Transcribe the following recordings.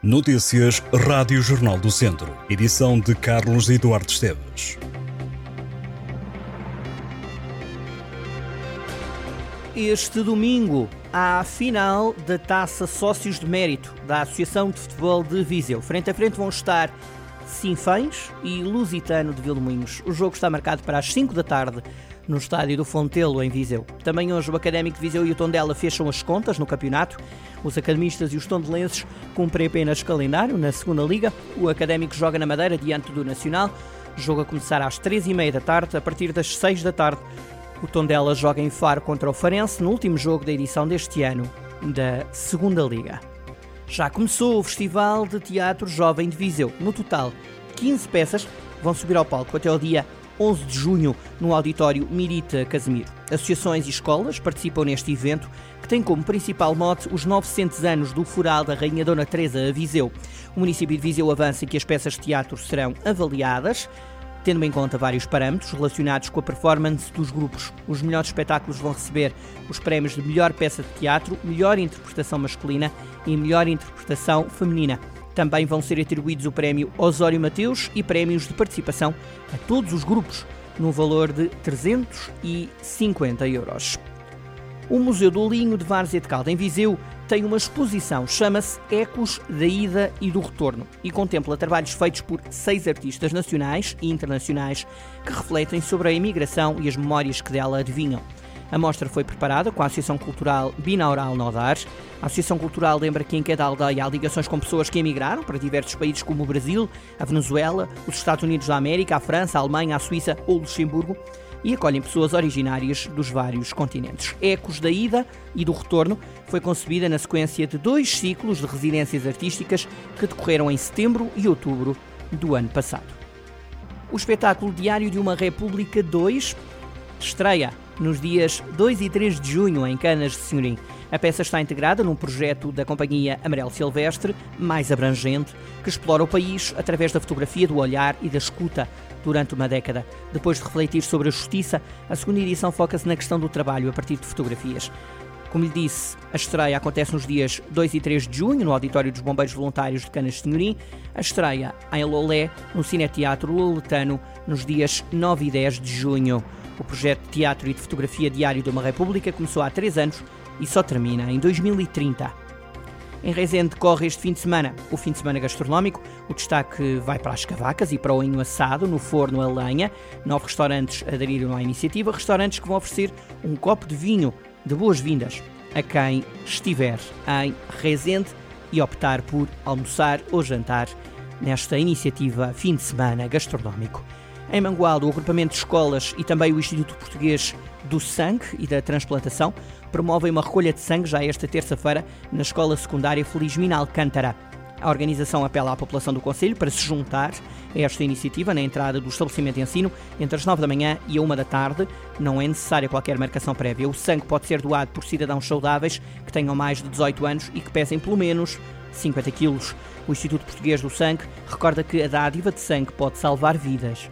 Notícias Rádio Jornal do Centro. Edição de Carlos Eduardo Esteves. Este domingo há a final da Taça Sócios de Mérito da Associação de Futebol de Viseu. Frente a frente vão estar Sinfães e Lusitano de Vilmoinhos. O jogo está marcado para as 5 da tarde no estádio do Fontelo, em Viseu. Também hoje o Académico de Viseu e o Tondela fecham as contas no campeonato. Os academistas e os tondelenses cumprem apenas calendário na segunda liga. O Académico joga na Madeira diante do Nacional. O jogo a começar às três e meia da tarde. A partir das seis da tarde, o Tondela joga em Faro contra o Farense no último jogo da edição deste ano da segunda liga. Já começou o Festival de Teatro Jovem de Viseu. No total, 15 peças vão subir ao palco até ao dia 11 de junho, no auditório Mirita Casemiro. Associações e escolas participam neste evento, que tem como principal mote os 900 anos do fural da Rainha Dona Teresa a Viseu. O município de Viseu avança que as peças de teatro serão avaliadas, tendo em conta vários parâmetros relacionados com a performance dos grupos. Os melhores espetáculos vão receber os prémios de melhor peça de teatro, melhor interpretação masculina e melhor interpretação feminina. Também vão ser atribuídos o prémio Osório Mateus e prémios de participação a todos os grupos, no valor de 350 euros. O Museu do Linho de Várzea de Calda, em Viseu, tem uma exposição, chama-se Ecos da Ida e do Retorno, e contempla trabalhos feitos por seis artistas nacionais e internacionais que refletem sobre a imigração e as memórias que dela adivinham. A mostra foi preparada com a Associação Cultural Binaural Nodar. A Associação Cultural lembra que em cada aldeia há ligações com pessoas que emigraram para diversos países como o Brasil, a Venezuela, os Estados Unidos da América, a França, a Alemanha, a Suíça ou Luxemburgo e acolhem pessoas originárias dos vários continentes. Ecos da ida e do retorno foi concebida na sequência de dois ciclos de residências artísticas que decorreram em setembro e outubro do ano passado. O espetáculo Diário de uma República 2 estreia nos dias 2 e 3 de junho em Canas de Senhorim. A peça está integrada num projeto da companhia Amarelo Silvestre, mais abrangente, que explora o país através da fotografia, do olhar e da escuta durante uma década. Depois de refletir sobre a justiça, a segunda edição foca-se na questão do trabalho a partir de fotografias. Como lhe disse, a estreia acontece nos dias 2 e 3 de junho, no Auditório dos Bombeiros Voluntários de Canas de Senhorim. A estreia em Lolé, no Cineteatro Loletano, nos dias 9 e 10 de junho. O projeto de teatro e de fotografia diário de uma República começou há três anos e só termina em 2030. Em Rezende corre este fim de semana o fim de semana gastronómico. O destaque vai para as cavacas e para o inho assado no forno a lenha. Nove restaurantes aderiram à iniciativa, restaurantes que vão oferecer um copo de vinho de boas-vindas a quem estiver em Rezende e optar por almoçar ou jantar nesta iniciativa fim de semana gastronómico. Em Mangualdo, o agrupamento de escolas e também o Instituto Português do Sangue e da Transplantação promovem uma recolha de sangue já esta terça-feira na Escola Secundária Felizmina Alcântara. A organização apela à população do Conselho para se juntar a esta iniciativa na entrada do estabelecimento de ensino entre as 9 da manhã e a 1 da tarde. Não é necessária qualquer marcação prévia. O sangue pode ser doado por cidadãos saudáveis que tenham mais de 18 anos e que pesem pelo menos 50 quilos. O Instituto Português do Sangue recorda que a dádiva de sangue pode salvar vidas.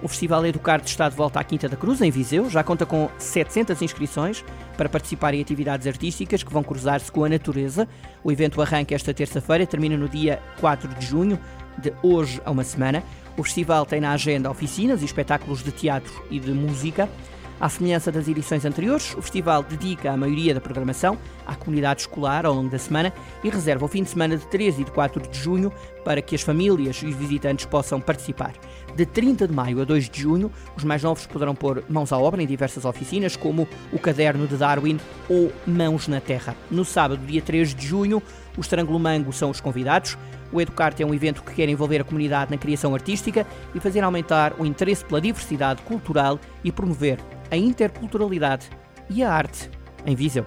O Festival Educarte está de volta à Quinta da Cruz, em Viseu. Já conta com 700 inscrições para participar em atividades artísticas que vão cruzar-se com a natureza. O evento arranca esta terça-feira, termina no dia 4 de junho, de hoje a uma semana. O festival tem na agenda oficinas e espetáculos de teatro e de música. À semelhança das edições anteriores, o festival dedica a maioria da programação à comunidade escolar ao longo da semana e reserva o fim de semana de 13 e de 4 de junho para que as famílias e os visitantes possam participar. De 30 de maio a 2 de junho, os mais novos poderão pôr mãos à obra em diversas oficinas, como o Caderno de Darwin ou Mãos na Terra. No sábado, dia 3 de junho, os Trangulomango são os convidados. O Educarte é um evento que quer envolver a comunidade na criação artística e fazer aumentar o interesse pela diversidade cultural e promover a interculturalidade e a arte em Viseu.